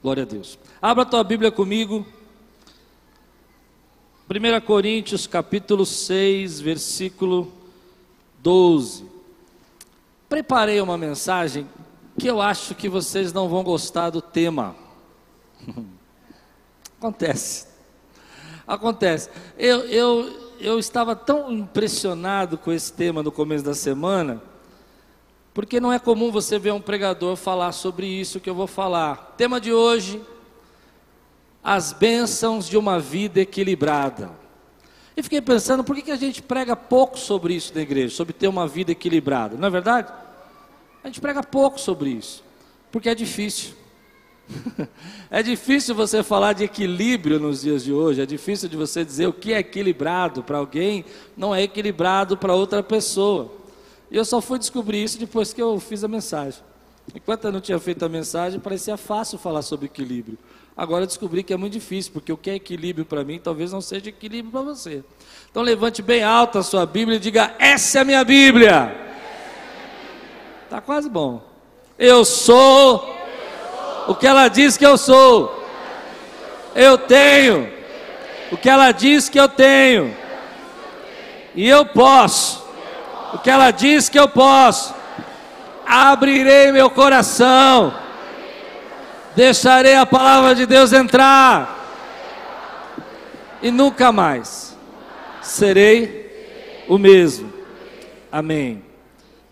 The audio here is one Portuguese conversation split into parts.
Glória a Deus. Abra a tua Bíblia comigo. 1 Coríntios capítulo 6, versículo 12. Preparei uma mensagem que eu acho que vocês não vão gostar do tema. Acontece. Acontece. Eu, eu, eu estava tão impressionado com esse tema no começo da semana porque não é comum você ver um pregador falar sobre isso que eu vou falar. Tema de hoje: as bênçãos de uma vida equilibrada. E fiquei pensando, por que, que a gente prega pouco sobre isso na igreja, sobre ter uma vida equilibrada? Não é verdade? A gente prega pouco sobre isso, porque é difícil. é difícil você falar de equilíbrio nos dias de hoje, é difícil de você dizer o que é equilibrado para alguém, não é equilibrado para outra pessoa. E eu só fui descobrir isso depois que eu fiz a mensagem. Enquanto eu não tinha feito a mensagem, parecia fácil falar sobre equilíbrio. Agora eu descobri que é muito difícil, porque o que é equilíbrio para mim talvez não seja equilíbrio para você. Então levante bem alto a sua Bíblia e diga: Essa é a minha Bíblia. Está quase bom. Eu sou o que ela diz que eu sou. Eu tenho o que ela diz que eu tenho. E eu posso o que ela diz que eu posso. Abrirei meu coração, deixarei a palavra de Deus entrar, e nunca mais serei o mesmo. Amém.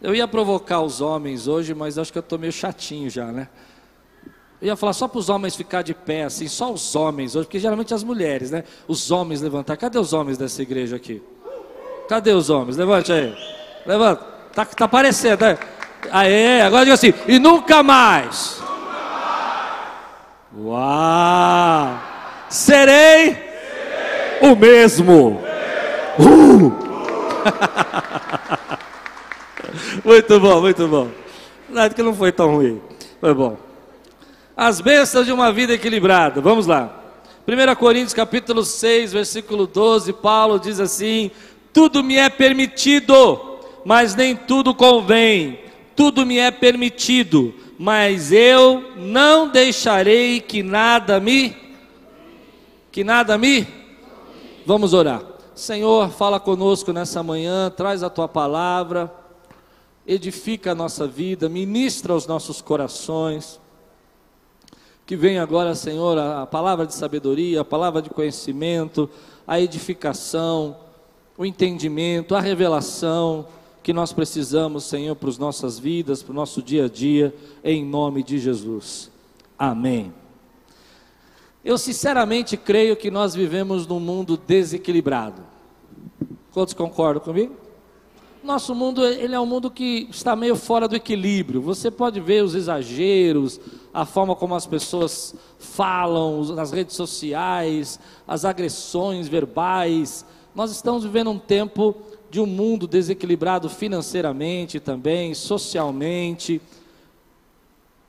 Eu ia provocar os homens hoje, mas acho que eu estou meio chatinho já, né? Eu ia falar só para os homens ficar de pé, assim, só os homens hoje, porque geralmente as mulheres, né? Os homens levantar. Cadê os homens dessa igreja aqui? Cadê os homens? Levante aí. Levanta. Tá, tá aparecendo. Né? Aê, agora diga assim. E nunca mais. Uau! Serei, Serei. o mesmo. Uh. muito bom, muito bom. Nada que não foi tão ruim. Foi bom. As bênçãos de uma vida equilibrada. Vamos lá. 1 Coríntios capítulo 6, versículo 12, Paulo diz assim: Tudo me é permitido mas nem tudo convém. Tudo me é permitido, mas eu não deixarei que nada me que nada me Vamos orar. Senhor, fala conosco nessa manhã, traz a tua palavra, edifica a nossa vida, ministra os nossos corações. Que venha agora, Senhor, a palavra de sabedoria, a palavra de conhecimento, a edificação, o entendimento, a revelação, que nós precisamos, Senhor, para as nossas vidas, para o nosso dia a dia, em nome de Jesus. Amém. Eu sinceramente creio que nós vivemos num mundo desequilibrado. Quantos concordam comigo? Nosso mundo, ele é um mundo que está meio fora do equilíbrio. Você pode ver os exageros, a forma como as pessoas falam nas redes sociais, as agressões verbais. Nós estamos vivendo um tempo de um mundo desequilibrado financeiramente também, socialmente.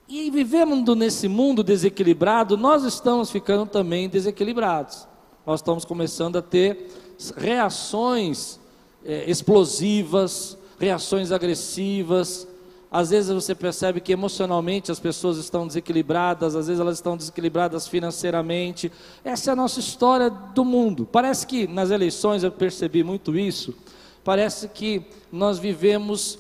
E vivendo nesse mundo desequilibrado, nós estamos ficando também desequilibrados. Nós estamos começando a ter reações é, explosivas, reações agressivas. Às vezes você percebe que emocionalmente as pessoas estão desequilibradas, às vezes elas estão desequilibradas financeiramente. Essa é a nossa história do mundo. Parece que nas eleições eu percebi muito isso parece que nós vivemos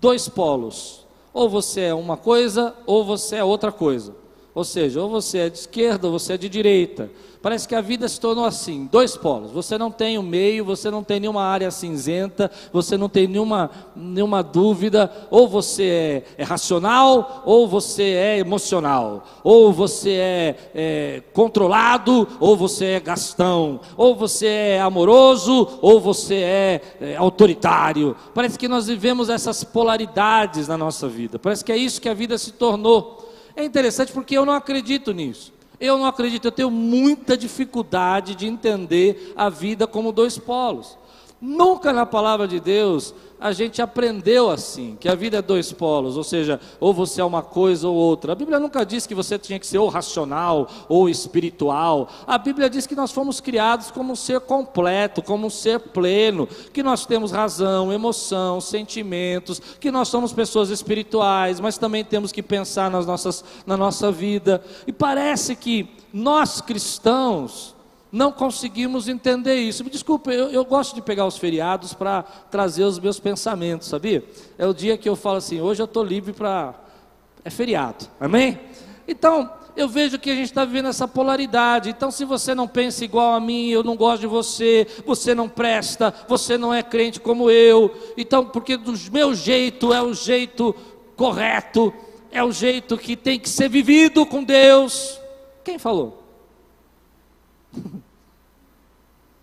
dois polos. Ou você é uma coisa, ou você é outra coisa. Ou seja, ou você é de esquerda, ou você é de direita. Parece que a vida se tornou assim, dois polos. Você não tem o meio, você não tem nenhuma área cinzenta, você não tem nenhuma, nenhuma dúvida. Ou você é, é racional, ou você é emocional. Ou você é, é controlado, ou você é gastão. Ou você é amoroso, ou você é, é autoritário. Parece que nós vivemos essas polaridades na nossa vida. Parece que é isso que a vida se tornou. É interessante porque eu não acredito nisso. Eu não acredito, eu tenho muita dificuldade de entender a vida como dois polos. Nunca na palavra de Deus a gente aprendeu assim, que a vida é dois polos, ou seja, ou você é uma coisa ou outra. A Bíblia nunca diz que você tinha que ser ou racional ou espiritual. A Bíblia diz que nós fomos criados como um ser completo, como um ser pleno, que nós temos razão, emoção, sentimentos, que nós somos pessoas espirituais, mas também temos que pensar nas nossas, na nossa vida. E parece que nós cristãos não conseguimos entender isso. Me desculpe, eu, eu gosto de pegar os feriados para trazer os meus pensamentos, sabia? É o dia que eu falo assim, hoje eu estou livre para. É feriado, amém? Então, eu vejo que a gente está vivendo essa polaridade. Então, se você não pensa igual a mim, eu não gosto de você, você não presta, você não é crente como eu. Então, porque do meu jeito é o jeito correto, é o jeito que tem que ser vivido com Deus. Quem falou?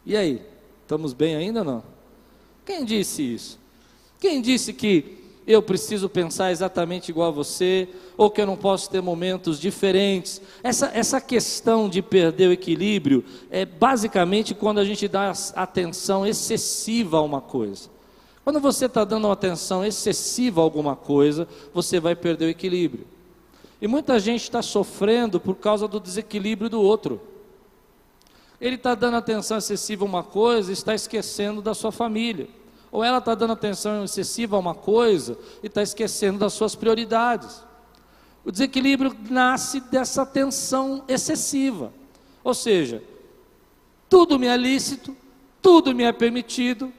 E aí, estamos bem ainda ou não? Quem disse isso? Quem disse que eu preciso pensar exatamente igual a você, ou que eu não posso ter momentos diferentes? Essa, essa questão de perder o equilíbrio é basicamente quando a gente dá atenção excessiva a uma coisa. Quando você está dando uma atenção excessiva a alguma coisa, você vai perder o equilíbrio. E muita gente está sofrendo por causa do desequilíbrio do outro. Ele está dando atenção excessiva a uma coisa e está esquecendo da sua família. Ou ela está dando atenção excessiva a uma coisa e está esquecendo das suas prioridades. O desequilíbrio nasce dessa atenção excessiva. Ou seja, tudo me é lícito, tudo me é permitido,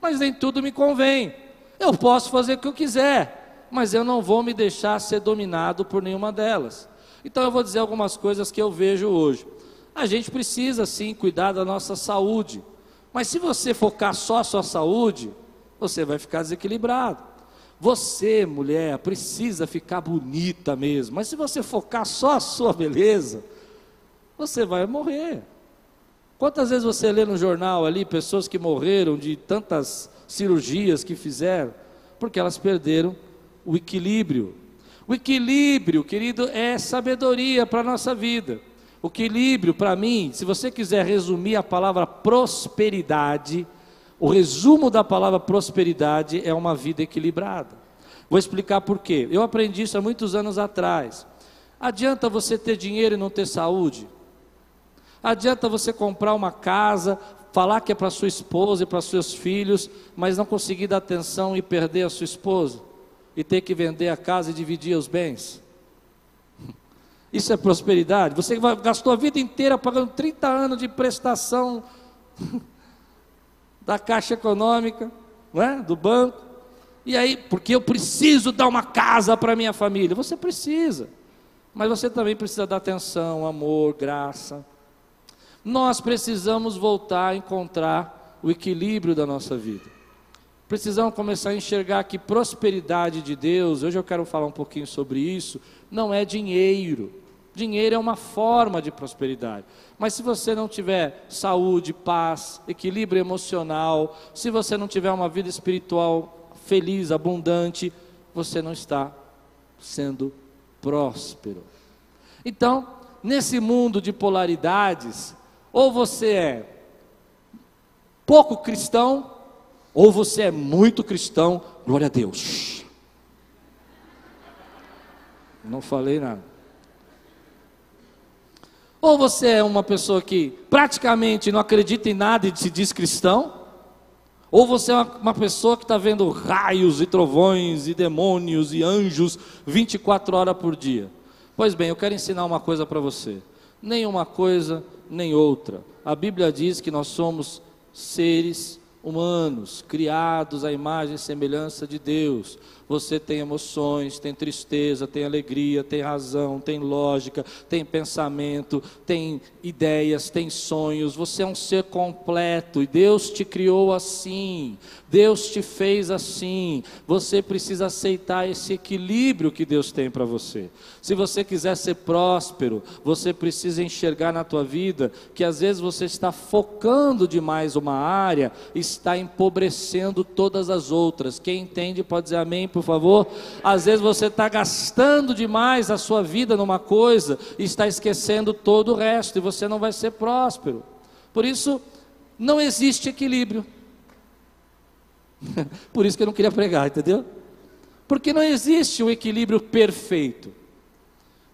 mas nem tudo me convém. Eu posso fazer o que eu quiser, mas eu não vou me deixar ser dominado por nenhuma delas. Então eu vou dizer algumas coisas que eu vejo hoje. A gente precisa sim cuidar da nossa saúde, mas se você focar só a sua saúde, você vai ficar desequilibrado. Você, mulher, precisa ficar bonita mesmo, mas se você focar só a sua beleza, você vai morrer. Quantas vezes você lê no jornal ali pessoas que morreram de tantas cirurgias que fizeram, porque elas perderam o equilíbrio. O equilíbrio, querido, é sabedoria para a nossa vida. O equilíbrio, para mim, se você quiser resumir a palavra prosperidade, o resumo da palavra prosperidade é uma vida equilibrada. Vou explicar por quê. Eu aprendi isso há muitos anos atrás. Adianta você ter dinheiro e não ter saúde? Adianta você comprar uma casa, falar que é para sua esposa e para seus filhos, mas não conseguir dar atenção e perder a sua esposa? E ter que vender a casa e dividir os bens? Isso é prosperidade? Você gastou a vida inteira pagando 30 anos de prestação da Caixa Econômica, não é? do banco. E aí, porque eu preciso dar uma casa para minha família. Você precisa. Mas você também precisa dar atenção, amor, graça. Nós precisamos voltar a encontrar o equilíbrio da nossa vida. Precisamos começar a enxergar que prosperidade de Deus, hoje eu quero falar um pouquinho sobre isso, não é dinheiro. Dinheiro é uma forma de prosperidade. Mas se você não tiver saúde, paz, equilíbrio emocional, se você não tiver uma vida espiritual feliz, abundante, você não está sendo próspero. Então, nesse mundo de polaridades, ou você é pouco cristão, ou você é muito cristão, glória a Deus. Não falei nada. Ou você é uma pessoa que praticamente não acredita em nada e se diz cristão, ou você é uma, uma pessoa que está vendo raios e trovões e demônios e anjos 24 horas por dia. Pois bem, eu quero ensinar uma coisa para você: nem uma coisa, nem outra. A Bíblia diz que nós somos seres humanos, criados à imagem e semelhança de Deus. Você tem emoções, tem tristeza, tem alegria, tem razão, tem lógica, tem pensamento, tem ideias, tem sonhos. Você é um ser completo e Deus te criou assim. Deus te fez assim. Você precisa aceitar esse equilíbrio que Deus tem para você. Se você quiser ser próspero, você precisa enxergar na tua vida que às vezes você está focando demais uma área, está empobrecendo todas as outras. Quem entende pode dizer amém, por por favor. Às vezes você está gastando demais a sua vida numa coisa e está esquecendo todo o resto, e você não vai ser próspero. Por isso, não existe equilíbrio. Por isso que eu não queria pregar, entendeu? Porque não existe um equilíbrio perfeito.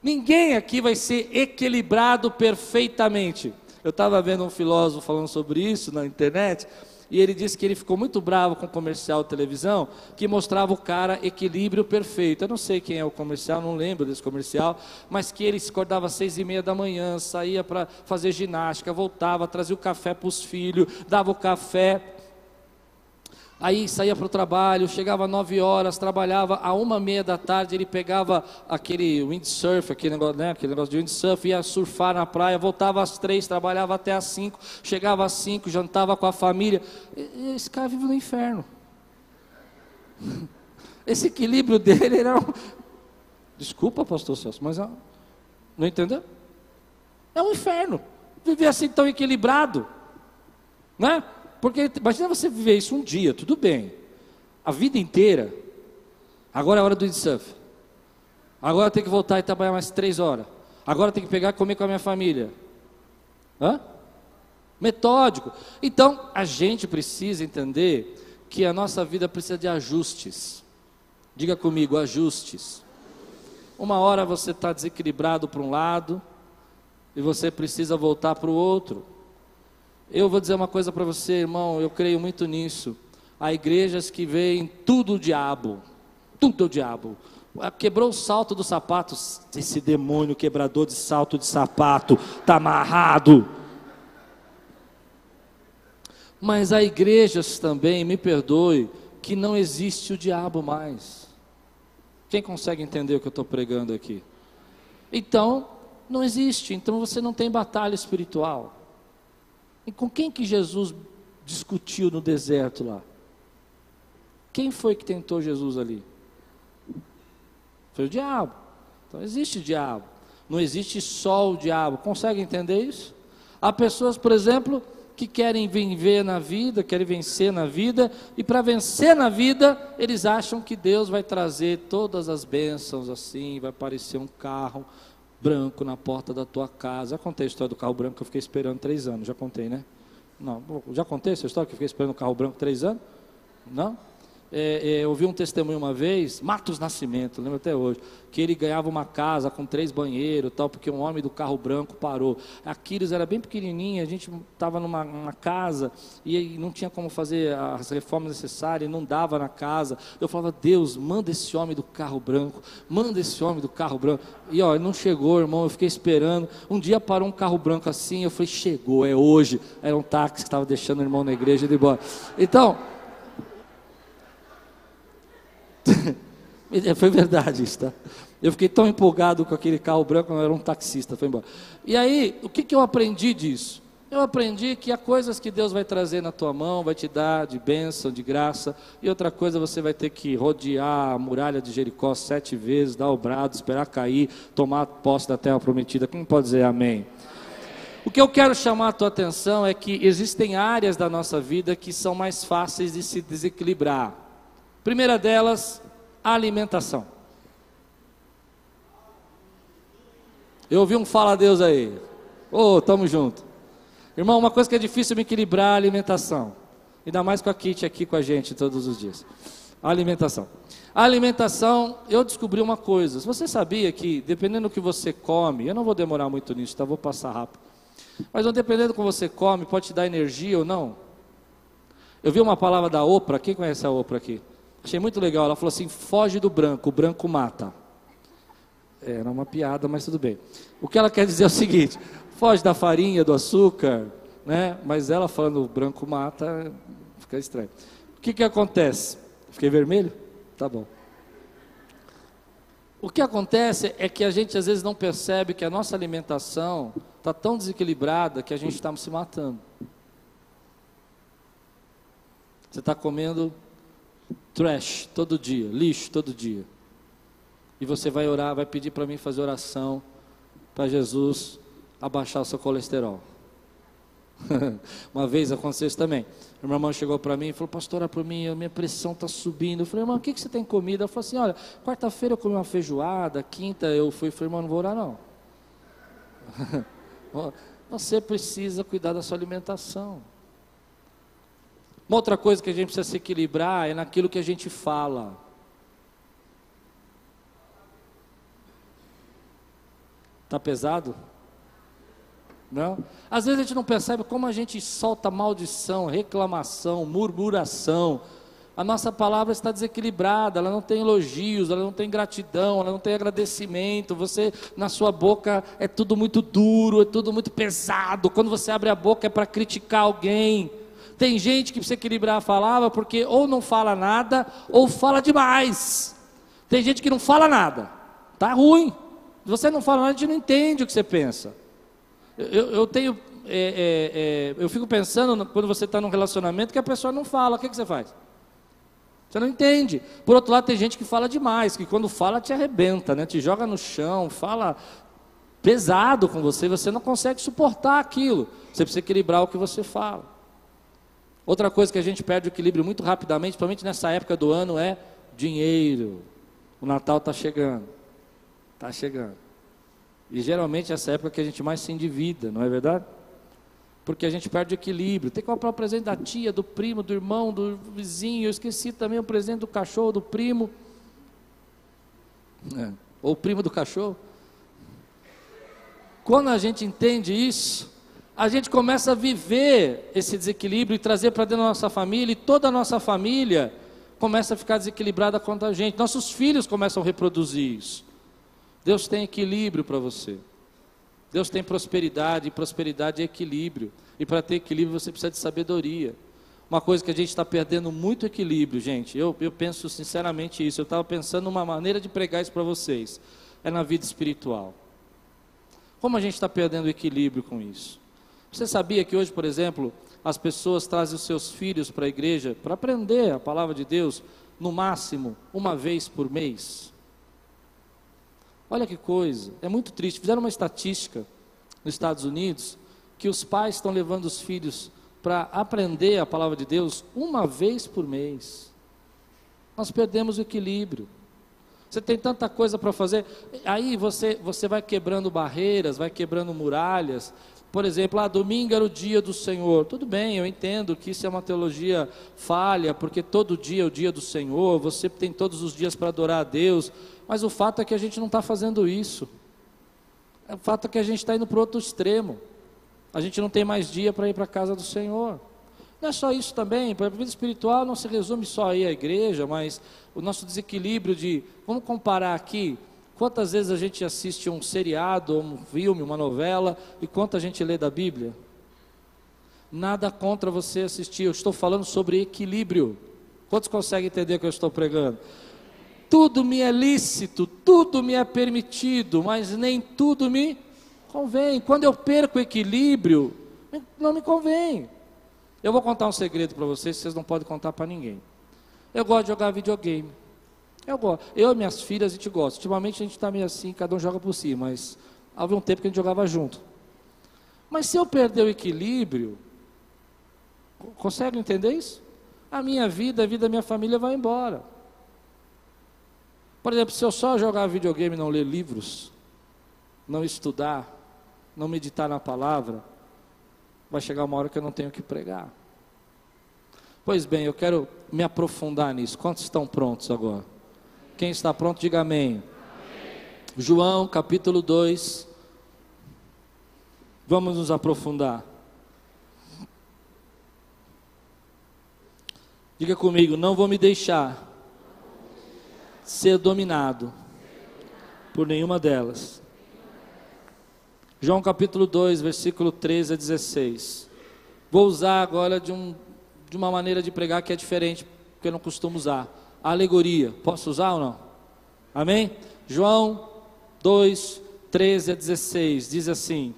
Ninguém aqui vai ser equilibrado perfeitamente. Eu estava vendo um filósofo falando sobre isso na internet, e ele disse que ele ficou muito bravo com o comercial de televisão que mostrava o cara equilíbrio perfeito. Eu não sei quem é o comercial, não lembro desse comercial, mas que ele se acordava às seis e meia da manhã, saía para fazer ginástica, voltava, trazia o café para os filhos, dava o café Aí saía para o trabalho, chegava às 9 horas, trabalhava a uma meia da tarde, ele pegava aquele windsurf, aquele negócio, né, aquele negócio de windsurf, ia surfar na praia, voltava às três, trabalhava até às cinco, chegava às cinco, jantava com a família. Esse cara vive no inferno. Esse equilíbrio dele era um... Desculpa, pastor Celso, mas não entendeu? É um inferno. Viver assim tão equilibrado, né? Porque imagina você viver isso um dia, tudo bem. A vida inteira. Agora é hora do windsurf. Agora tenho que voltar e trabalhar mais três horas. Agora tenho que pegar e comer com a minha família. Hã? Metódico. Então, a gente precisa entender que a nossa vida precisa de ajustes. Diga comigo, ajustes. Uma hora você está desequilibrado para um lado e você precisa voltar para o outro. Eu vou dizer uma coisa para você, irmão, eu creio muito nisso. Há igrejas que veem tudo o diabo, tudo o diabo. Quebrou o salto do sapato, esse demônio quebrador de salto de sapato, está amarrado. Mas há igrejas também, me perdoe, que não existe o diabo mais. Quem consegue entender o que eu estou pregando aqui? Então, não existe, então você não tem batalha espiritual. E com quem que Jesus discutiu no deserto lá? Quem foi que tentou Jesus ali? Foi o diabo. Então existe diabo. Não existe só o diabo. Consegue entender isso? Há pessoas, por exemplo, que querem viver na vida, querem vencer na vida, e para vencer na vida, eles acham que Deus vai trazer todas as bênçãos assim, vai aparecer um carro, branco na porta da tua casa. Já contei a história do carro branco que eu fiquei esperando três anos. Já contei, né? Não. Já contei essa história que eu fiquei esperando o carro branco três anos? Não? É, é, eu vi um testemunho uma vez, Matos Nascimento, lembro até hoje, que ele ganhava uma casa com três banheiros, tal, porque um homem do carro branco parou. Aquiles era bem pequenininha, a gente estava numa, casa e não tinha como fazer as reformas necessárias, não dava na casa. Eu falava, Deus, manda esse homem do carro branco, manda esse homem do carro branco. E ó, não chegou, irmão, eu fiquei esperando. Um dia parou um carro branco assim, eu falei, chegou, é hoje. Era um táxi que estava deixando o irmão na igreja e ir embora. Então, foi verdade isso, tá? Eu fiquei tão empolgado com aquele carro branco, eu era um taxista, foi embora. E aí, o que, que eu aprendi disso? Eu aprendi que há coisas que Deus vai trazer na tua mão, vai te dar de bênção, de graça, e outra coisa você vai ter que rodear a muralha de Jericó sete vezes, dar o brado, esperar cair, tomar posse da terra prometida. Quem pode dizer amém? O que eu quero chamar a tua atenção é que existem áreas da nossa vida que são mais fáceis de se desequilibrar. Primeira delas, alimentação. Eu ouvi um fala a Deus aí. Ô, oh, tamo junto. Irmão, uma coisa que é difícil me equilibrar é a alimentação. Ainda mais com a Kit aqui com a gente todos os dias. A alimentação. A alimentação, eu descobri uma coisa. Você sabia que, dependendo do que você come, eu não vou demorar muito nisso, tá? Vou passar rápido. Mas dependendo do que você come, pode te dar energia ou não. Eu vi uma palavra da Oprah. Quem conhece a Oprah aqui? Achei muito legal. Ela falou assim: foge do branco, o branco mata. Era uma piada, mas tudo bem. O que ela quer dizer é o seguinte: foge da farinha, do açúcar, né? Mas ela falando branco mata, fica estranho. O que que acontece? Fiquei vermelho? Tá bom. O que acontece é que a gente às vezes não percebe que a nossa alimentação está tão desequilibrada que a gente está se matando. Você está comendo trash todo dia, lixo todo dia. E você vai orar, vai pedir para mim fazer oração para Jesus abaixar o seu colesterol. Uma vez aconteceu isso também. A minha irmã chegou para mim e falou: Pastor, ora para mim, minha pressão está subindo. Eu falei: Irmão, o que, que você tem comida? Ela falou assim: Olha, quarta-feira eu comi uma feijoada, quinta eu fui. Eu falei: Irmão, não vou orar não. você precisa cuidar da sua alimentação. Uma outra coisa que a gente precisa se equilibrar é naquilo que a gente fala. Tá pesado? Não? Às vezes a gente não percebe como a gente solta maldição, reclamação, murmuração. A nossa palavra está desequilibrada, ela não tem elogios, ela não tem gratidão, ela não tem agradecimento. Você, na sua boca, é tudo muito duro, é tudo muito pesado. Quando você abre a boca é para criticar alguém. Tem gente que precisa equilibrar a palavra porque ou não fala nada ou fala demais. Tem gente que não fala nada, tá ruim. Se você não fala nada, a gente não entende o que você pensa. Eu, eu tenho, é, é, é, eu fico pensando quando você está num relacionamento que a pessoa não fala, o que, que você faz? Você não entende. Por outro lado, tem gente que fala demais, que quando fala te arrebenta, né? te joga no chão, fala pesado com você, você não consegue suportar aquilo. Você precisa equilibrar o que você fala. Outra coisa que a gente perde o equilíbrio muito rapidamente, principalmente nessa época do ano, é dinheiro. O Natal está chegando. Está chegando. E geralmente essa época que a gente mais se endivida, não é verdade? Porque a gente perde o equilíbrio. Tem que comprar o presente da tia, do primo, do irmão, do vizinho. Eu esqueci também o presente do cachorro, do primo. É. Ou o primo do cachorro. Quando a gente entende isso, a gente começa a viver esse desequilíbrio e trazer para dentro da nossa família, e toda a nossa família começa a ficar desequilibrada contra a gente. Nossos filhos começam a reproduzir isso. Deus tem equilíbrio para você. Deus tem prosperidade, e prosperidade é equilíbrio. E para ter equilíbrio você precisa de sabedoria. Uma coisa que a gente está perdendo muito equilíbrio, gente. Eu, eu penso sinceramente isso. Eu estava pensando numa maneira de pregar isso para vocês. É na vida espiritual. Como a gente está perdendo equilíbrio com isso? Você sabia que hoje, por exemplo, as pessoas trazem os seus filhos para a igreja para aprender a palavra de Deus, no máximo, uma vez por mês? Olha que coisa, é muito triste. Fizeram uma estatística nos Estados Unidos que os pais estão levando os filhos para aprender a palavra de Deus uma vez por mês. Nós perdemos o equilíbrio. Você tem tanta coisa para fazer, aí você, você vai quebrando barreiras, vai quebrando muralhas. Por exemplo, ah, domingo era o dia do Senhor. Tudo bem, eu entendo que isso é uma teologia falha, porque todo dia é o dia do Senhor, você tem todos os dias para adorar a Deus. Mas o fato é que a gente não está fazendo isso. O fato é que a gente está indo para outro extremo. A gente não tem mais dia para ir para a casa do Senhor. Não é só isso também, para a vida espiritual não se resume só aí à igreja, mas o nosso desequilíbrio de, vamos comparar aqui, quantas vezes a gente assiste um seriado, um filme, uma novela, e quanta gente lê da Bíblia? Nada contra você assistir, eu estou falando sobre equilíbrio. Quantos conseguem entender o que eu estou pregando? tudo me é lícito, tudo me é permitido, mas nem tudo me convém. Quando eu perco o equilíbrio, não me convém. Eu vou contar um segredo para vocês, vocês não podem contar para ninguém. Eu gosto de jogar videogame. Eu gosto. Eu e minhas filhas a gente gosta. Ultimamente a gente está meio assim, cada um joga por si, mas havia um tempo que a gente jogava junto. Mas se eu perder o equilíbrio, consegue entender isso? A minha vida, a vida da minha família vai embora. Por exemplo, se eu só jogar videogame e não ler livros, não estudar, não meditar na palavra, vai chegar uma hora que eu não tenho que pregar. Pois bem, eu quero me aprofundar nisso. Quantos estão prontos agora? Quem está pronto, diga amém. amém. João capítulo 2. Vamos nos aprofundar. Diga comigo, não vou me deixar ser dominado por nenhuma delas. João capítulo 2, versículo 13 a 16. Vou usar agora de, um, de uma maneira de pregar que é diferente, porque eu não costumo usar. Alegoria. Posso usar ou não? Amém? João 2, 13 a 16. Diz assim: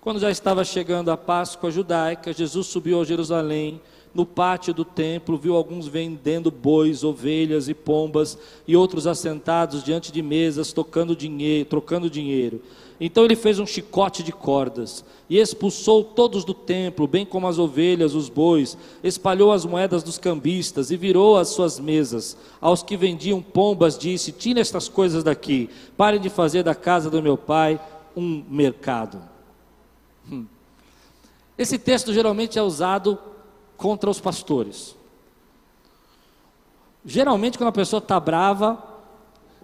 Quando já estava chegando a Páscoa judaica, Jesus subiu a Jerusalém no pátio do templo, viu alguns vendendo bois, ovelhas e pombas, e outros assentados diante de mesas, tocando dinheiro, trocando dinheiro. Então ele fez um chicote de cordas e expulsou todos do templo, bem como as ovelhas, os bois, espalhou as moedas dos cambistas e virou as suas mesas. Aos que vendiam pombas, disse: Tire estas coisas daqui, parem de fazer da casa do meu pai um mercado. Hum. Esse texto geralmente é usado contra os pastores. Geralmente, quando a pessoa está brava,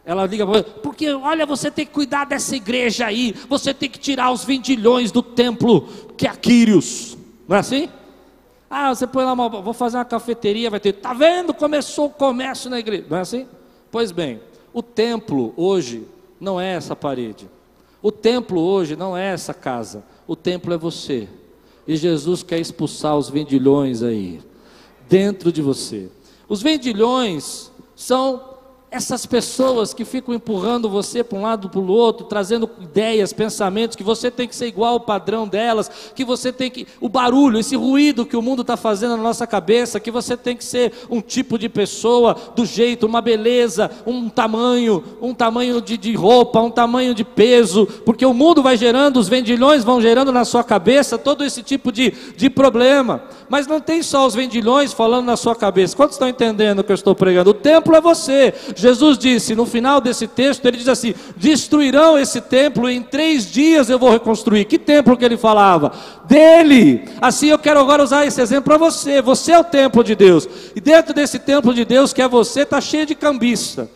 ela liga para porque olha, você tem que cuidar dessa igreja aí, você tem que tirar os vendilhões do templo que é Quírios. Não é assim? Ah, você põe lá uma, vou fazer uma cafeteria, vai ter, tá vendo? Começou o comércio na igreja. Não é assim? Pois bem, o templo hoje não é essa parede. O templo hoje não é essa casa. O templo é você. E Jesus quer expulsar os vendilhões aí, dentro de você. Os vendilhões são essas pessoas que ficam empurrando você para um lado para o outro, trazendo ideias, pensamentos, que você tem que ser igual ao padrão delas, que você tem que. O barulho, esse ruído que o mundo está fazendo na nossa cabeça, que você tem que ser um tipo de pessoa, do jeito, uma beleza, um tamanho, um tamanho de, de roupa, um tamanho de peso, porque o mundo vai gerando, os vendilhões vão gerando na sua cabeça todo esse tipo de, de problema. Mas não tem só os vendilhões falando na sua cabeça. Quantos estão entendendo o que eu estou pregando? O templo é você. Jesus disse, no final desse texto, ele diz assim: destruirão esse templo e em três dias eu vou reconstruir. Que templo que ele falava? Dele. Assim eu quero agora usar esse exemplo para você. Você é o templo de Deus. E dentro desse templo de Deus que é você, está cheio de cambista.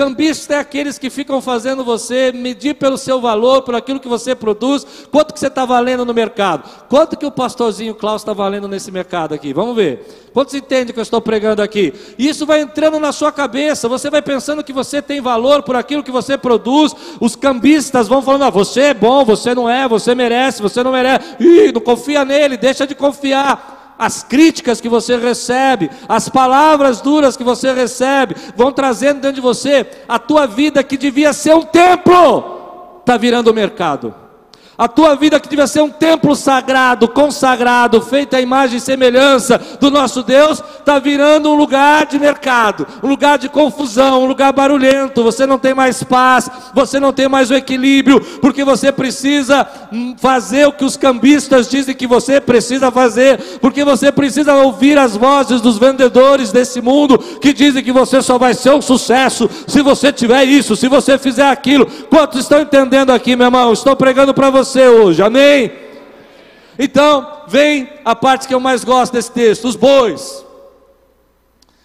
Cambista é aqueles que ficam fazendo você medir pelo seu valor, por aquilo que você produz, quanto que você está valendo no mercado, quanto que o pastorzinho Klaus está valendo nesse mercado aqui, vamos ver, quantos entendem que eu estou pregando aqui, isso vai entrando na sua cabeça, você vai pensando que você tem valor por aquilo que você produz, os cambistas vão falando, ah, você é bom, você não é, você merece, você não merece, Ih, não confia nele, deixa de confiar, as críticas que você recebe, as palavras duras que você recebe, vão trazendo dentro de você a tua vida que devia ser um templo, está virando mercado. A tua vida que devia ser um templo sagrado, consagrado, feito à imagem e semelhança do nosso Deus, está virando um lugar de mercado, um lugar de confusão, um lugar barulhento. Você não tem mais paz, você não tem mais o equilíbrio, porque você precisa hum, fazer o que os cambistas dizem que você precisa fazer, porque você precisa ouvir as vozes dos vendedores desse mundo que dizem que você só vai ser um sucesso se você tiver isso, se você fizer aquilo. Quantos estão entendendo aqui, meu irmão? Estou pregando para você você hoje, amém? Então, vem a parte que eu mais gosto desse texto: os bois.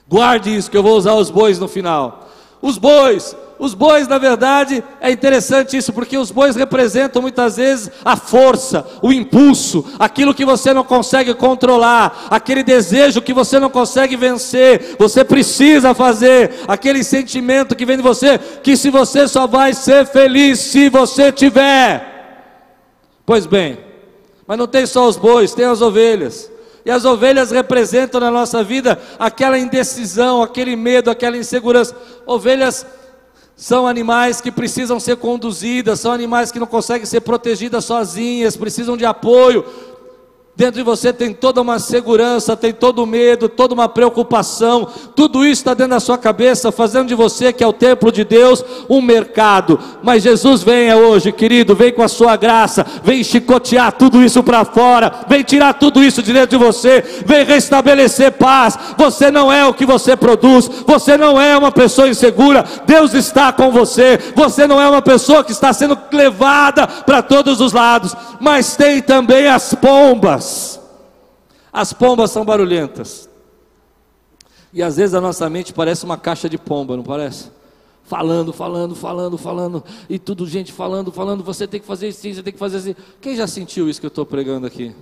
Guarde isso, que eu vou usar os bois no final. Os bois, os bois, na verdade, é interessante isso, porque os bois representam muitas vezes a força, o impulso, aquilo que você não consegue controlar, aquele desejo que você não consegue vencer, você precisa fazer, aquele sentimento que vem de você, que se você só vai ser feliz se você tiver. Pois bem, mas não tem só os bois, tem as ovelhas. E as ovelhas representam na nossa vida aquela indecisão, aquele medo, aquela insegurança. Ovelhas são animais que precisam ser conduzidas, são animais que não conseguem ser protegidas sozinhas, precisam de apoio, Dentro de você tem toda uma segurança, tem todo o medo, toda uma preocupação, tudo isso está dentro da sua cabeça, fazendo de você, que é o templo de Deus, um mercado. Mas Jesus venha hoje, querido, vem com a sua graça, vem chicotear tudo isso para fora, vem tirar tudo isso de dentro de você, vem restabelecer paz. Você não é o que você produz, você não é uma pessoa insegura, Deus está com você, você não é uma pessoa que está sendo levada para todos os lados, mas tem também as pombas pombas. As pombas são barulhentas. E às vezes a nossa mente parece uma caixa de pomba, não parece? Falando, falando, falando, falando, e tudo gente falando, falando, você tem que fazer isso, você tem que fazer assim. Quem já sentiu isso que eu estou pregando aqui?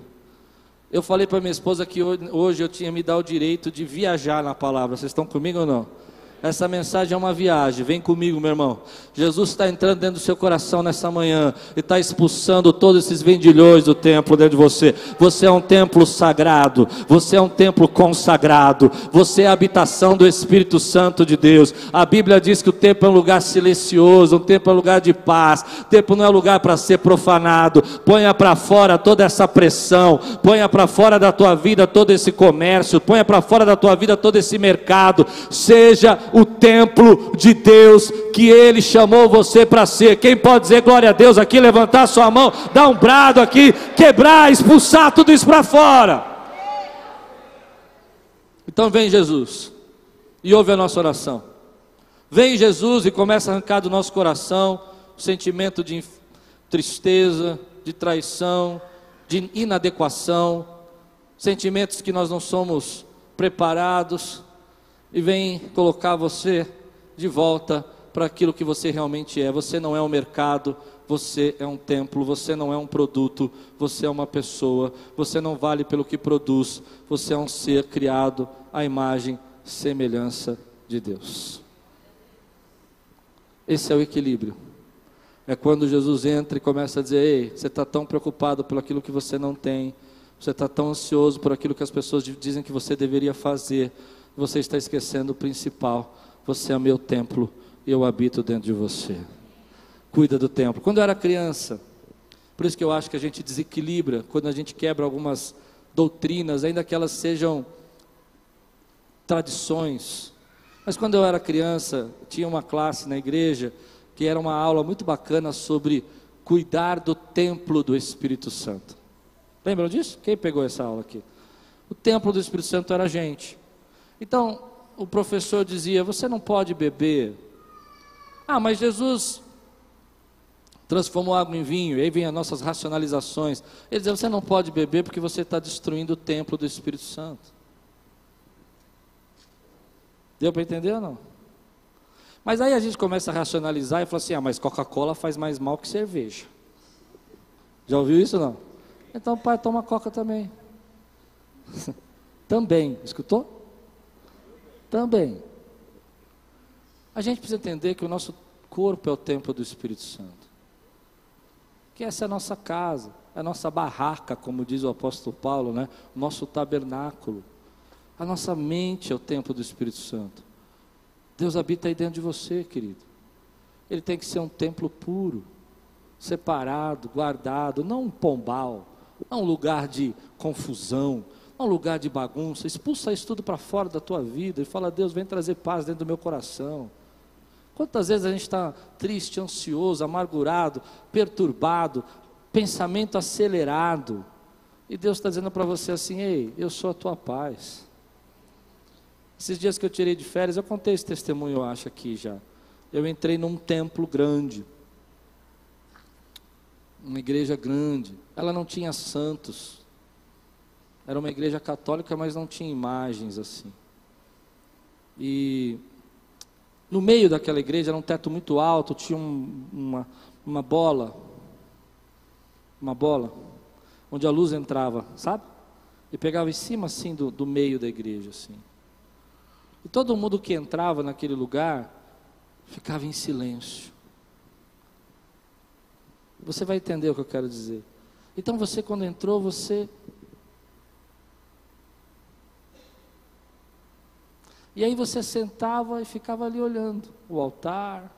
Eu falei para minha esposa que hoje eu tinha me dado o direito de viajar na palavra. Vocês estão comigo ou não? Essa mensagem é uma viagem. Vem comigo, meu irmão. Jesus está entrando dentro do seu coração nessa manhã e está expulsando todos esses vendilhões do templo dentro de você. Você é um templo sagrado. Você é um templo consagrado. Você é a habitação do Espírito Santo de Deus. A Bíblia diz que o templo é um lugar silencioso, um templo é um lugar de paz. O templo não é lugar para ser profanado. Ponha para fora toda essa pressão. Ponha para fora da tua vida todo esse comércio. Ponha para fora da tua vida todo esse mercado. Seja o templo de Deus que Ele chamou você para ser. Quem pode dizer glória a Deus aqui, levantar sua mão, dar um brado aqui, quebrar, expulsar tudo isso para fora. Então vem Jesus e ouve a nossa oração. Vem Jesus e começa a arrancar do nosso coração o sentimento de tristeza, de traição, de inadequação, sentimentos que nós não somos preparados e vem colocar você de volta para aquilo que você realmente é. Você não é um mercado, você é um templo, você não é um produto, você é uma pessoa, você não vale pelo que produz, você é um ser criado à imagem, semelhança de Deus. Esse é o equilíbrio. É quando Jesus entra e começa a dizer: Ei, você está tão preocupado pelo aquilo que você não tem, você está tão ansioso por aquilo que as pessoas dizem que você deveria fazer, você está esquecendo o principal: você é meu templo e eu habito dentro de você. Cuida do templo. Quando eu era criança, por isso que eu acho que a gente desequilibra quando a gente quebra algumas doutrinas, ainda que elas sejam tradições. Mas quando eu era criança, tinha uma classe na igreja que era uma aula muito bacana sobre cuidar do templo do Espírito Santo. Lembram disso? Quem pegou essa aula aqui? O templo do Espírito Santo era a gente. Então, o professor dizia: Você não pode beber. Ah, mas Jesus transformou água em vinho, e aí vem as nossas racionalizações. Ele dizia: Você não pode beber porque você está destruindo o templo do Espírito Santo. Deu para entender ou não? Mas aí a gente começa a racionalizar e fala assim: ah, mas Coca-Cola faz mais mal que cerveja. Já ouviu isso não? Então, pai, toma Coca também. também, escutou? Também. A gente precisa entender que o nosso corpo é o templo do Espírito Santo. Que essa é a nossa casa, é a nossa barraca, como diz o apóstolo Paulo, né? O nosso tabernáculo. A nossa mente é o templo do Espírito Santo. Deus habita aí dentro de você, querido. Ele tem que ser um templo puro, separado, guardado, não um pombal, não um lugar de confusão, um lugar de bagunça. Expulsa isso tudo para fora da tua vida e fala: Deus, vem trazer paz dentro do meu coração. Quantas vezes a gente está triste, ansioso, amargurado, perturbado, pensamento acelerado, e Deus está dizendo para você assim: Ei, eu sou a tua paz. Esses dias que eu tirei de férias, eu contei esse testemunho, eu acho, aqui já. Eu entrei num templo grande, uma igreja grande. Ela não tinha santos. Era uma igreja católica, mas não tinha imagens assim. E no meio daquela igreja era um teto muito alto, tinha um, uma, uma bola, uma bola, onde a luz entrava, sabe? E pegava em cima assim do, do meio da igreja, assim. E todo mundo que entrava naquele lugar ficava em silêncio. Você vai entender o que eu quero dizer. Então você, quando entrou, você. E aí você sentava e ficava ali olhando o altar.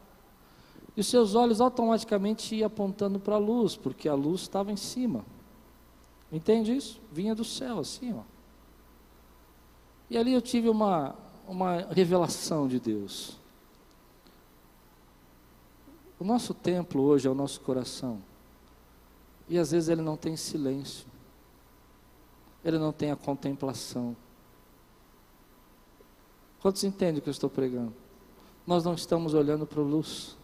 E os seus olhos automaticamente iam apontando para a luz, porque a luz estava em cima. Entende isso? Vinha do céu, assim, ó. E ali eu tive uma, uma revelação de Deus. O nosso templo hoje é o nosso coração. E às vezes ele não tem silêncio. Ele não tem a contemplação. Quantos entendem o que eu estou pregando? Nós não estamos olhando para a luz.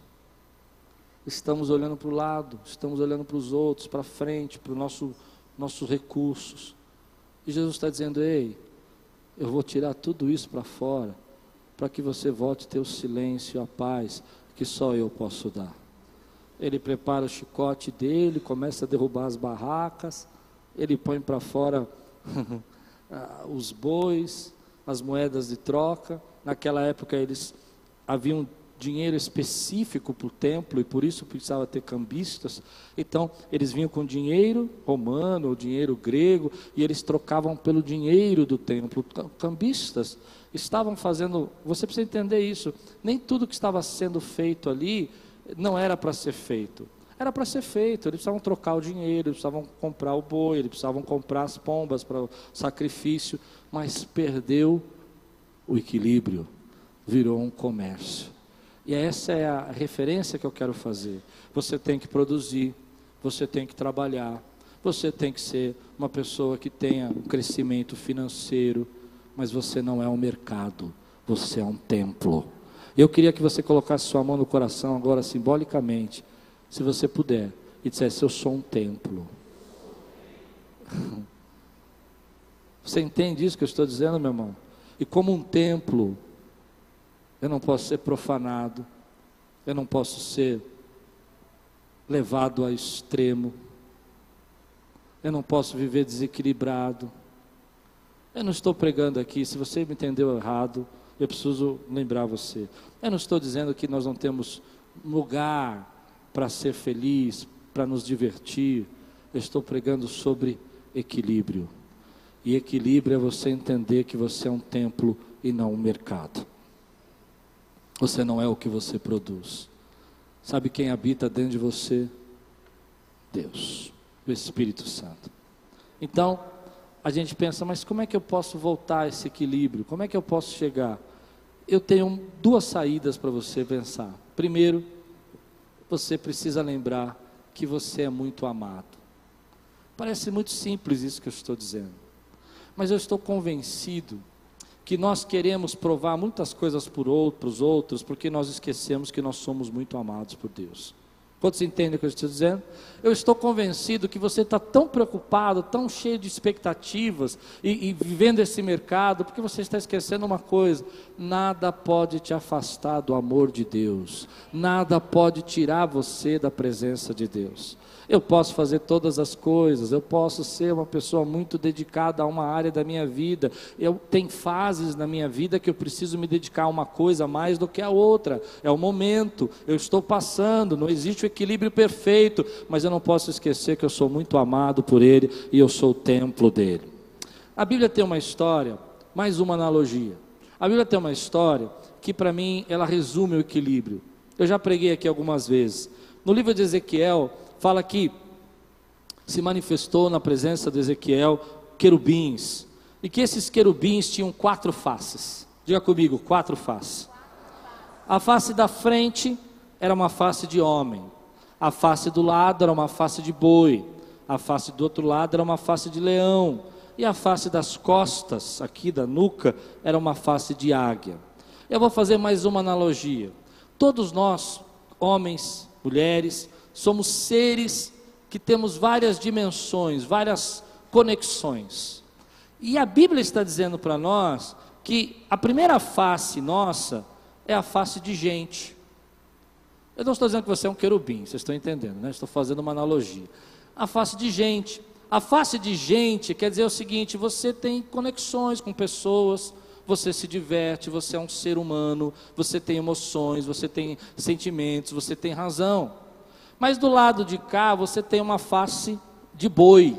Estamos olhando para o lado, estamos olhando para os outros, para frente, para os nosso, nossos recursos. E Jesus está dizendo: Ei, eu vou tirar tudo isso para fora, para que você volte a ter o silêncio, a paz que só eu posso dar. Ele prepara o chicote dele, começa a derrubar as barracas, ele põe para fora os bois, as moedas de troca. Naquela época eles haviam dinheiro específico para o templo e por isso precisava ter cambistas. Então, eles vinham com dinheiro romano ou dinheiro grego e eles trocavam pelo dinheiro do templo. Cambistas estavam fazendo, você precisa entender isso, nem tudo que estava sendo feito ali não era para ser feito. Era para ser feito, eles precisavam trocar o dinheiro, eles precisavam comprar o boi, eles precisavam comprar as pombas para o sacrifício, mas perdeu o equilíbrio, virou um comércio. E essa é a referência que eu quero fazer. Você tem que produzir, você tem que trabalhar, você tem que ser uma pessoa que tenha um crescimento financeiro, mas você não é um mercado, você é um templo. Eu queria que você colocasse sua mão no coração agora simbolicamente, se você puder, e dissesse: Eu sou um templo. Você entende isso que eu estou dizendo, meu irmão? E como um templo, eu não posso ser profanado, eu não posso ser levado a extremo, eu não posso viver desequilibrado. Eu não estou pregando aqui, se você me entendeu errado, eu preciso lembrar você. Eu não estou dizendo que nós não temos lugar para ser feliz, para nos divertir. Eu estou pregando sobre equilíbrio. E equilíbrio é você entender que você é um templo e não um mercado. Você não é o que você produz. Sabe quem habita dentro de você? Deus, o Espírito Santo. Então, a gente pensa, mas como é que eu posso voltar a esse equilíbrio? Como é que eu posso chegar? Eu tenho duas saídas para você pensar. Primeiro, você precisa lembrar que você é muito amado. Parece muito simples isso que eu estou dizendo, mas eu estou convencido que nós queremos provar muitas coisas por outros, outros, porque nós esquecemos que nós somos muito amados por Deus. Quantos entendem o que eu estou dizendo? Eu estou convencido que você está tão preocupado, tão cheio de expectativas e, e, vivendo esse mercado, porque você está esquecendo uma coisa: nada pode te afastar do amor de Deus, nada pode tirar você da presença de Deus. Eu posso fazer todas as coisas, eu posso ser uma pessoa muito dedicada a uma área da minha vida. Eu tenho fases na minha vida que eu preciso me dedicar a uma coisa mais do que a outra. É o momento, eu estou passando, não existe o equilíbrio perfeito, mas eu não posso esquecer que eu sou muito amado por ele e eu sou o templo dele. A Bíblia tem uma história, mais uma analogia. A Bíblia tem uma história que para mim ela resume o equilíbrio. Eu já preguei aqui algumas vezes. No livro de Ezequiel, fala que se manifestou na presença de Ezequiel querubins, e que esses querubins tinham quatro faces. Diga comigo, quatro faces. A face da frente era uma face de homem, a face do lado era uma face de boi, a face do outro lado era uma face de leão, e a face das costas, aqui da nuca, era uma face de águia. Eu vou fazer mais uma analogia. Todos nós, homens, mulheres, somos seres que temos várias dimensões, várias conexões. E a Bíblia está dizendo para nós que a primeira face nossa é a face de gente. Eu não estou dizendo que você é um querubim, vocês estão entendendo, né? Estou fazendo uma analogia. A face de gente. A face de gente quer dizer o seguinte: você tem conexões com pessoas, você se diverte, você é um ser humano, você tem emoções, você tem sentimentos, você tem razão. Mas do lado de cá você tem uma face de boi.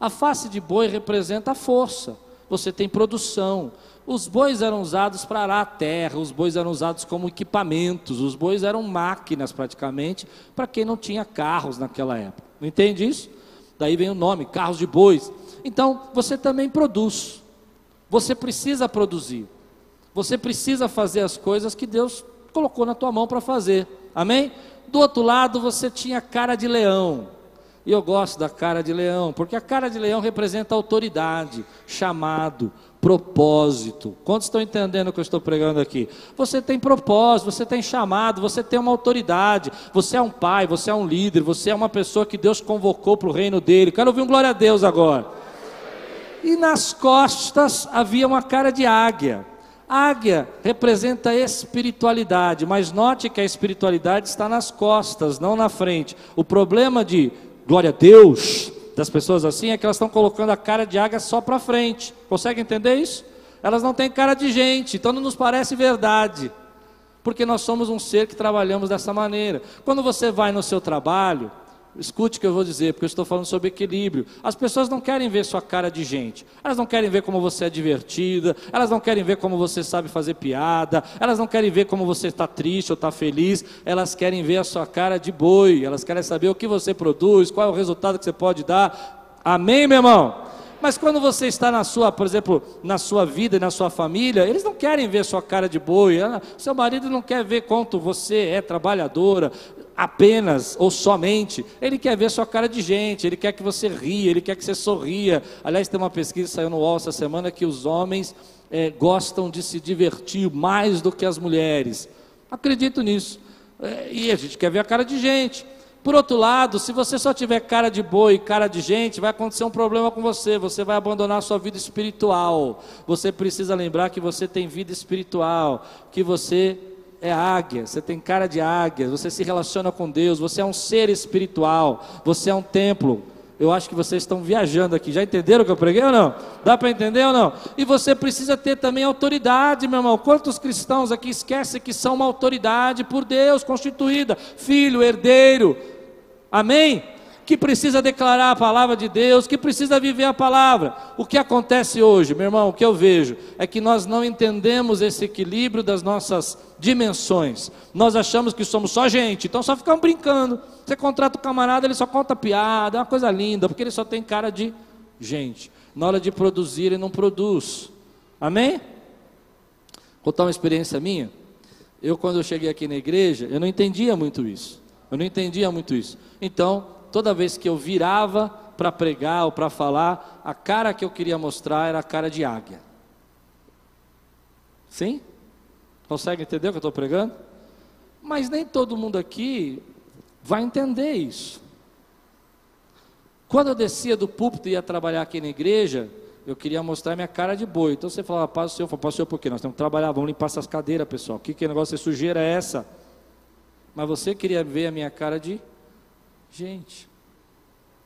A face de boi representa a força. Você tem produção. Os bois eram usados para arar a terra, os bois eram usados como equipamentos, os bois eram máquinas praticamente, para quem não tinha carros naquela época. Não entende isso? Daí vem o nome, carros de bois. Então, você também produz. Você precisa produzir. Você precisa fazer as coisas que Deus colocou na tua mão para fazer. Amém? Do outro lado você tinha cara de leão. E eu gosto da cara de leão, porque a cara de leão representa autoridade, chamado, propósito. Quantos estão entendendo o que eu estou pregando aqui? Você tem propósito, você tem chamado, você tem uma autoridade, você é um pai, você é um líder, você é uma pessoa que Deus convocou para o reino dele. Quero ouvir um glória a Deus agora. E nas costas havia uma cara de águia. Águia representa espiritualidade, mas note que a espiritualidade está nas costas, não na frente. O problema de glória a Deus das pessoas assim é que elas estão colocando a cara de águia só para frente. Consegue entender isso? Elas não têm cara de gente, então não nos parece verdade. Porque nós somos um ser que trabalhamos dessa maneira. Quando você vai no seu trabalho, Escute o que eu vou dizer, porque eu estou falando sobre equilíbrio. As pessoas não querem ver sua cara de gente. Elas não querem ver como você é divertida. Elas não querem ver como você sabe fazer piada. Elas não querem ver como você está triste ou está feliz. Elas querem ver a sua cara de boi. Elas querem saber o que você produz, qual é o resultado que você pode dar. Amém, meu irmão? Mas quando você está na sua, por exemplo, na sua vida e na sua família, eles não querem ver sua cara de boi. Seu marido não quer ver quanto você é trabalhadora, apenas ou somente, ele quer ver sua cara de gente, ele quer que você ria, ele quer que você sorria. Aliás, tem uma pesquisa que saiu no UOL essa semana que os homens é, gostam de se divertir mais do que as mulheres. Acredito nisso. É, e a gente quer ver a cara de gente. Por outro lado, se você só tiver cara de boi, cara de gente, vai acontecer um problema com você. Você vai abandonar sua vida espiritual. Você precisa lembrar que você tem vida espiritual, que você é águia, você tem cara de águia, você se relaciona com Deus, você é um ser espiritual, você é um templo. Eu acho que vocês estão viajando aqui. Já entenderam o que eu preguei ou não? Dá para entender ou não? E você precisa ter também autoridade, meu irmão. Quantos cristãos aqui esquecem que são uma autoridade por Deus constituída? Filho, herdeiro. Amém? Que precisa declarar a palavra de Deus, que precisa viver a palavra. O que acontece hoje, meu irmão, o que eu vejo é que nós não entendemos esse equilíbrio das nossas dimensões. Nós achamos que somos só gente, então só ficamos brincando. Você contrata o camarada, ele só conta piada, é uma coisa linda, porque ele só tem cara de gente. Na hora de produzir, ele não produz. Amém? Vou contar uma experiência minha. Eu, quando eu cheguei aqui na igreja, eu não entendia muito isso. Eu não entendia muito isso. Então, toda vez que eu virava para pregar ou para falar, a cara que eu queria mostrar era a cara de águia. Sim? Consegue entender o que eu estou pregando? Mas nem todo mundo aqui vai entender isso. Quando eu descia do púlpito e ia trabalhar aqui na igreja, eu queria mostrar minha cara de boi. Então você falava, paz o Senhor, paz o Senhor, por quê? Nós temos que trabalhar, vamos limpar essas cadeiras, pessoal. Que, que negócio de sujeira é essa? Mas você queria ver a minha cara de gente,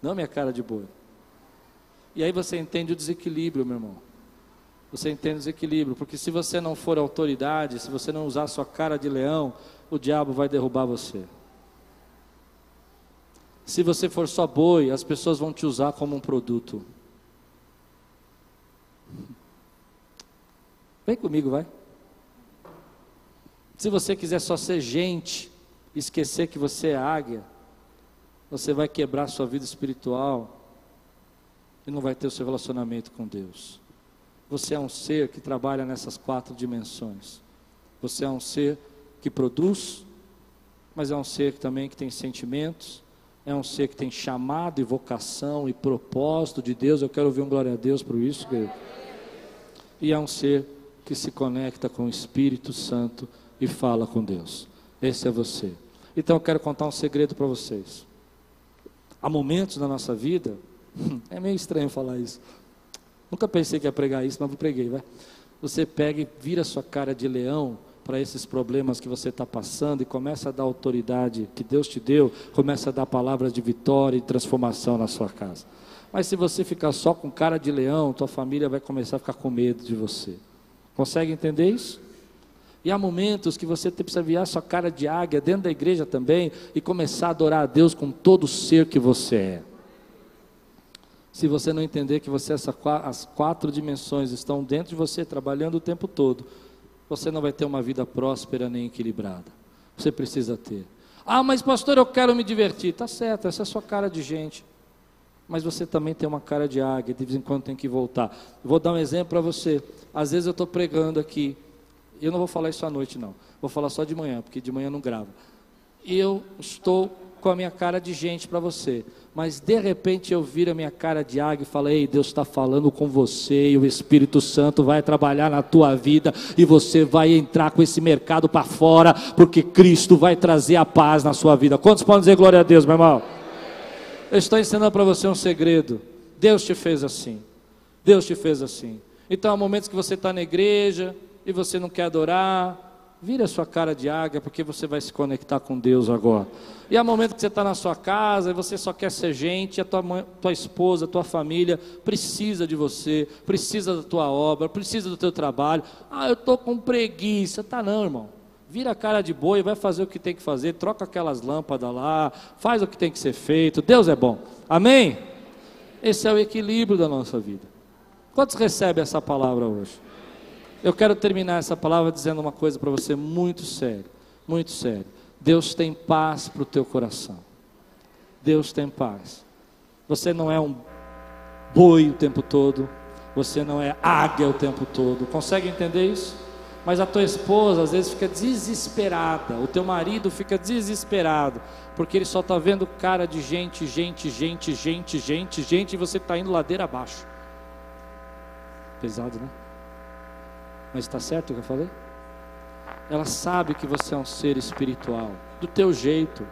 não minha cara de boi. E aí você entende o desequilíbrio, meu irmão. Você entende o desequilíbrio, porque se você não for autoridade, se você não usar sua cara de leão, o diabo vai derrubar você. Se você for só boi, as pessoas vão te usar como um produto. Vem comigo, vai. Se você quiser só ser gente, esquecer que você é águia, você vai quebrar sua vida espiritual e não vai ter o seu relacionamento com Deus. Você é um ser que trabalha nessas quatro dimensões. Você é um ser que produz, mas é um ser também que tem sentimentos, é um ser que tem chamado e vocação e propósito de Deus. Eu quero ouvir um glória a Deus por isso, querido. E é um ser que se conecta com o Espírito Santo e fala com Deus. Esse é você. Então eu quero contar um segredo para vocês. Há momentos na nossa vida, é meio estranho falar isso. Nunca pensei que ia pregar isso, mas preguei, vai. Você pega e vira sua cara de leão para esses problemas que você está passando e começa a dar autoridade que Deus te deu, começa a dar palavras de vitória e transformação na sua casa. Mas se você ficar só com cara de leão, tua família vai começar a ficar com medo de você. Consegue entender isso? E há momentos que você precisa virar sua cara de águia dentro da igreja também e começar a adorar a Deus com todo o ser que você é. Se você não entender que você essa, as quatro dimensões estão dentro de você trabalhando o tempo todo, você não vai ter uma vida próspera nem equilibrada. Você precisa ter. Ah, mas pastor, eu quero me divertir. Tá certo, essa é a sua cara de gente. Mas você também tem uma cara de águia, de vez em quando tem que voltar. Vou dar um exemplo para você. Às vezes eu estou pregando aqui eu não vou falar isso à noite, não. Vou falar só de manhã, porque de manhã não grava. Eu estou com a minha cara de gente para você. Mas de repente eu viro a minha cara de águia e falo: Ei, Deus está falando com você e o Espírito Santo vai trabalhar na tua vida e você vai entrar com esse mercado para fora, porque Cristo vai trazer a paz na sua vida. Quantos podem dizer glória a Deus, meu irmão? Eu estou ensinando para você um segredo. Deus te fez assim. Deus te fez assim. Então há momentos que você está na igreja, e você não quer adorar, vira a sua cara de águia, porque você vai se conectar com Deus agora. E há momento que você está na sua casa e você só quer ser gente, a tua, mãe, tua esposa, a tua família precisa de você, precisa da tua obra, precisa do teu trabalho. Ah, eu estou com preguiça. Tá não, irmão. Vira a cara de boi, vai fazer o que tem que fazer, troca aquelas lâmpadas lá, faz o que tem que ser feito. Deus é bom. Amém? Esse é o equilíbrio da nossa vida. Quantos recebem essa palavra hoje? Eu quero terminar essa palavra dizendo uma coisa para você muito sério, muito sério. Deus tem paz para o teu coração. Deus tem paz. Você não é um boi o tempo todo, você não é águia o tempo todo. Consegue entender isso? Mas a tua esposa às vezes fica desesperada, o teu marido fica desesperado, porque ele só está vendo cara de gente, gente, gente, gente, gente, gente, e você está indo ladeira abaixo. Pesado, né? Mas está certo o que eu falei? Ela sabe que você é um ser espiritual, do teu jeito.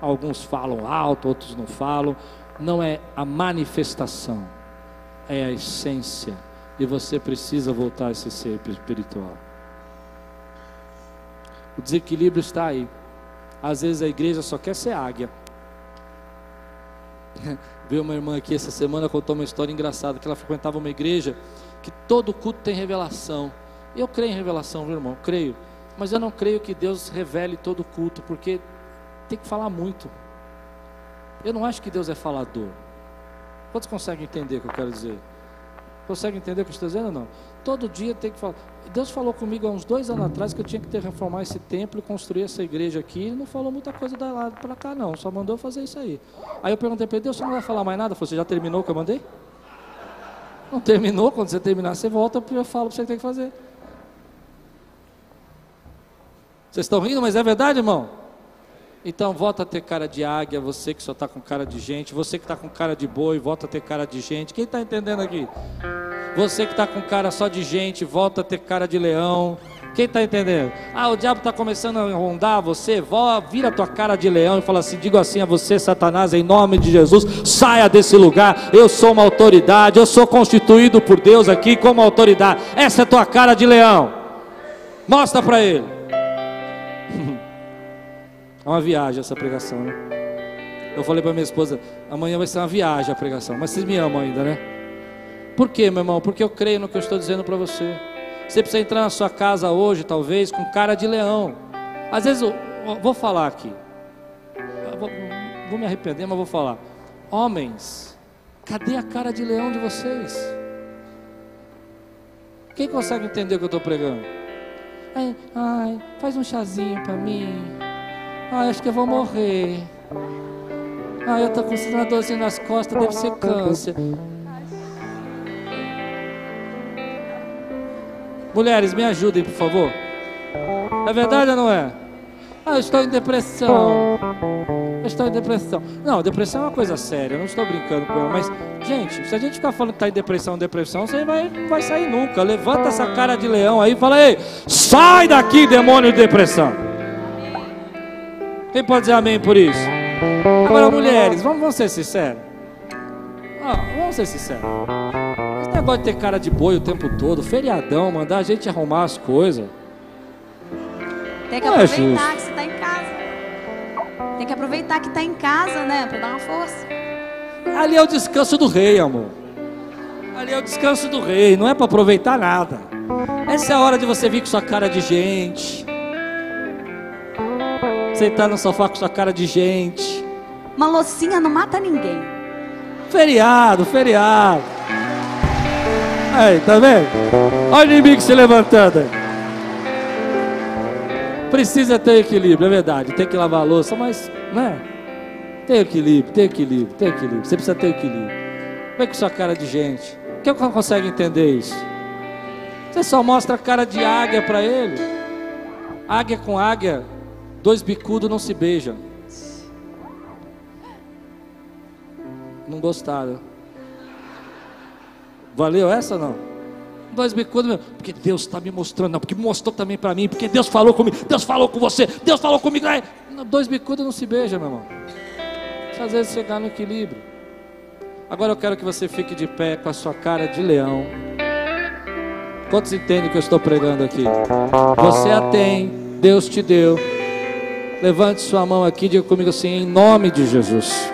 Alguns falam alto, outros não falam. Não é a manifestação, é a essência. E você precisa voltar a esse ser espiritual. O desequilíbrio está aí. Às vezes a igreja só quer ser águia. Veio uma irmã aqui essa semana contou uma história engraçada que ela frequentava uma igreja que todo culto tem revelação. Eu creio em revelação, meu irmão, creio. Mas eu não creio que Deus revele todo culto, porque tem que falar muito. Eu não acho que Deus é falador. Quantos conseguem entender o que eu quero dizer? Consegue entender o que eu estou dizendo ou não? Todo dia tem que falar. Deus falou comigo há uns dois anos atrás que eu tinha que ter reformar esse templo e construir essa igreja aqui. Ele não falou muita coisa da lá para cá, não. Só mandou fazer isso aí. Aí eu perguntei para ele, Deus, você não vai falar mais nada? Você já terminou o que eu mandei? Não terminou? Quando você terminar, você volta e eu falo você que tem que fazer. Vocês estão rindo, mas é verdade, irmão? Então volta a ter cara de águia, você que só está com cara de gente, você que está com cara de boi, volta a ter cara de gente. Quem está entendendo aqui? Você que está com cara só de gente, volta a ter cara de leão. Quem está entendendo? Ah, o diabo está começando a rondar você, vó, vira tua cara de leão e fala assim: digo assim a você, Satanás, em nome de Jesus, saia desse lugar. Eu sou uma autoridade, eu sou constituído por Deus aqui como autoridade. Essa é tua cara de leão. Mostra para ele. É uma viagem essa pregação, né? Eu falei para minha esposa, amanhã vai ser uma viagem a pregação, mas vocês me amam ainda, né? Por quê, meu irmão? Porque eu creio no que eu estou dizendo para você. Você precisa entrar na sua casa hoje, talvez, com cara de leão. Às vezes, eu, eu vou falar aqui. Vou, vou me arrepender, mas vou falar. Homens, cadê a cara de leão de vocês? Quem consegue entender o que eu estou pregando? Ai, ai, faz um chazinho para mim. Ah, acho que eu vou morrer. Ah, eu tô com uma dorzinha nas costas, deve ser câncer. Mulheres, me ajudem, por favor. É verdade ou não é? Ah, eu estou em depressão. Eu estou em depressão. Não, depressão é uma coisa séria, eu não estou brincando com ela. Mas, gente, se a gente ficar falando que está em depressão, depressão, você vai, não vai sair nunca. Levanta essa cara de leão aí e fala: Ei, sai daqui, demônio de depressão. Quem pode dizer amém por isso? Agora, mulheres, vamos, vamos ser sinceros. Ah, vamos ser sinceros. Esse negócio de ter cara de boi o tempo todo, feriadão, mandar a gente arrumar as coisas. Tem que é aproveitar que você está em casa. Tem que aproveitar que está em casa, né? Para dar uma força. Ali é o descanso do rei, amor. Ali é o descanso do rei, não é para aproveitar nada. Essa é a hora de você vir com sua cara de gente Sentar no sofá com sua cara de gente. Uma loucinha não mata ninguém. Feriado, feriado. Aí, tá vendo? Olha o inimigo se levantando. Precisa ter equilíbrio, é verdade. Tem que lavar a louça, mas, né? Tem equilíbrio, tem equilíbrio, tem equilíbrio. Você precisa ter equilíbrio. Vem com sua cara de gente. Quem consegue entender isso? Você só mostra a cara de águia para ele. Águia com águia Dois bicudos não se beijam. Não gostaram. Valeu essa não? Dois bicudos, porque Deus está me mostrando, não, porque mostrou também para mim, porque Deus falou comigo, Deus falou com você, Deus falou comigo. Ai, dois bicudos não se beijam, meu irmão. Às vezes chegar no equilíbrio. Agora eu quero que você fique de pé com a sua cara de leão. Quantos entendem que eu estou pregando aqui? Você a tem, Deus te deu. Levante sua mão aqui e diga comigo assim, em nome de Jesus.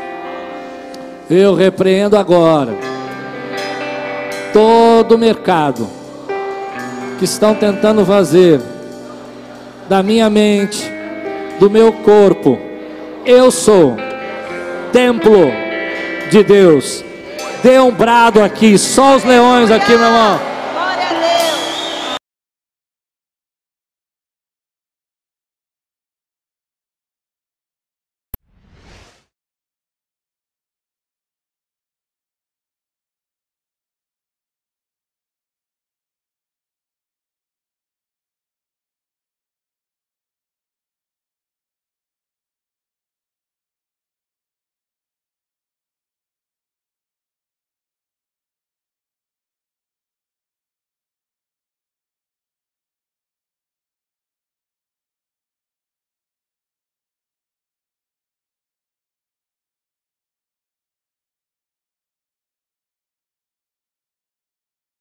Eu repreendo agora todo o mercado que estão tentando fazer da minha mente, do meu corpo. Eu sou templo de Deus. Dê um brado aqui, só os leões aqui, meu irmão.